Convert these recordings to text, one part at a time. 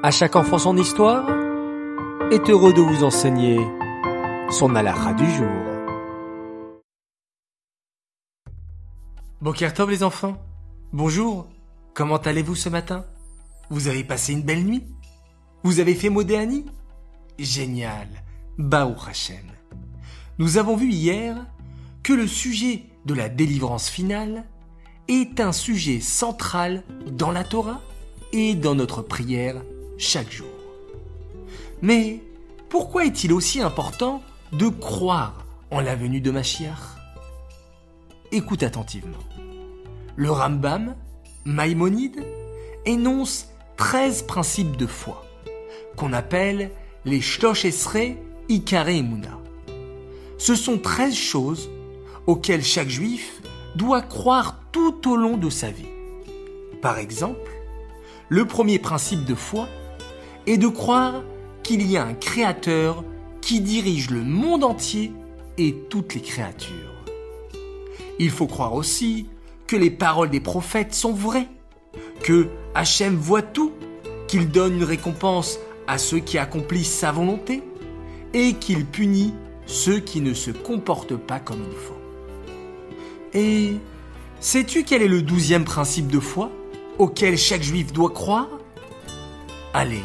À chaque enfant son histoire est heureux de vous enseigner son alara du jour. Bokertov les enfants, bonjour, comment allez-vous ce matin? Vous avez passé une belle nuit? Vous avez fait Modéani? Génial, Baou Hashem. Nous avons vu hier que le sujet de la délivrance finale est un sujet central dans la Torah et dans notre prière chaque jour. Mais pourquoi est-il aussi important de croire en la venue de Machiach Écoute attentivement. Le Rambam, Maïmonide, énonce 13 principes de foi, qu'on appelle les Shlosh Esre Ikare Emuna. Ce sont 13 choses auxquelles chaque juif doit croire tout au long de sa vie. Par exemple, le premier principe de foi et de croire qu'il y a un créateur qui dirige le monde entier et toutes les créatures. Il faut croire aussi que les paroles des prophètes sont vraies, que Hachem voit tout, qu'il donne une récompense à ceux qui accomplissent sa volonté et qu'il punit ceux qui ne se comportent pas comme il faut. Et sais-tu quel est le douzième principe de foi auquel chaque juif doit croire? Allez,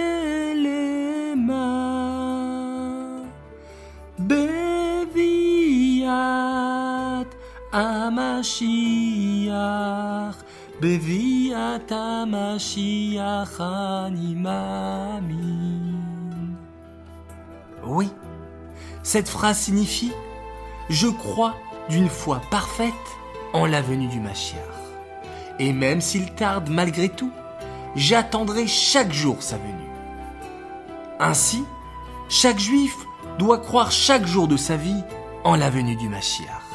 Oui, cette phrase signifie Je crois d'une foi parfaite en la venue du Mashiach. Et même s'il tarde malgré tout, j'attendrai chaque jour sa venue. Ainsi, chaque juif doit croire chaque jour de sa vie en la venue du Mashiach.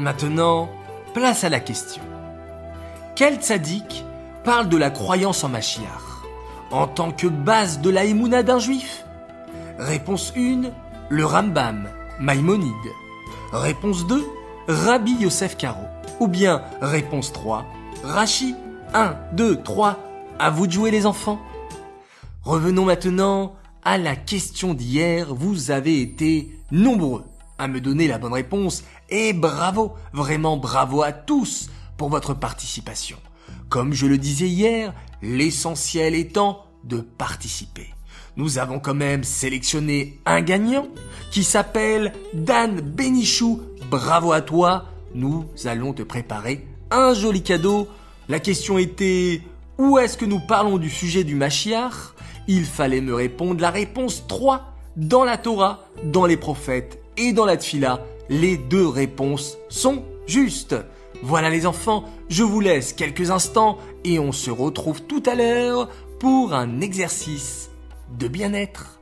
Maintenant, place à la question. Quel tzaddik parle de la croyance en Mashiach en tant que base de la émouna d'un juif? Réponse 1, le Rambam, Maïmonide. Réponse 2, Rabbi Yosef Karo. Ou bien réponse 3, Rashi. 1, 2, 3, à vous de jouer les enfants. Revenons maintenant à la question d'hier. Vous avez été nombreux à me donner la bonne réponse et bravo, vraiment bravo à tous pour votre participation. Comme je le disais hier, l'essentiel étant de participer. Nous avons quand même sélectionné un gagnant qui s'appelle Dan Benichou. Bravo à toi. Nous allons te préparer un joli cadeau. La question était où est-ce que nous parlons du sujet du Machiach Il fallait me répondre la réponse 3 dans la Torah, dans les prophètes et dans la Tfila, les deux réponses sont justes. Voilà les enfants, je vous laisse quelques instants et on se retrouve tout à l'heure pour un exercice de bien-être.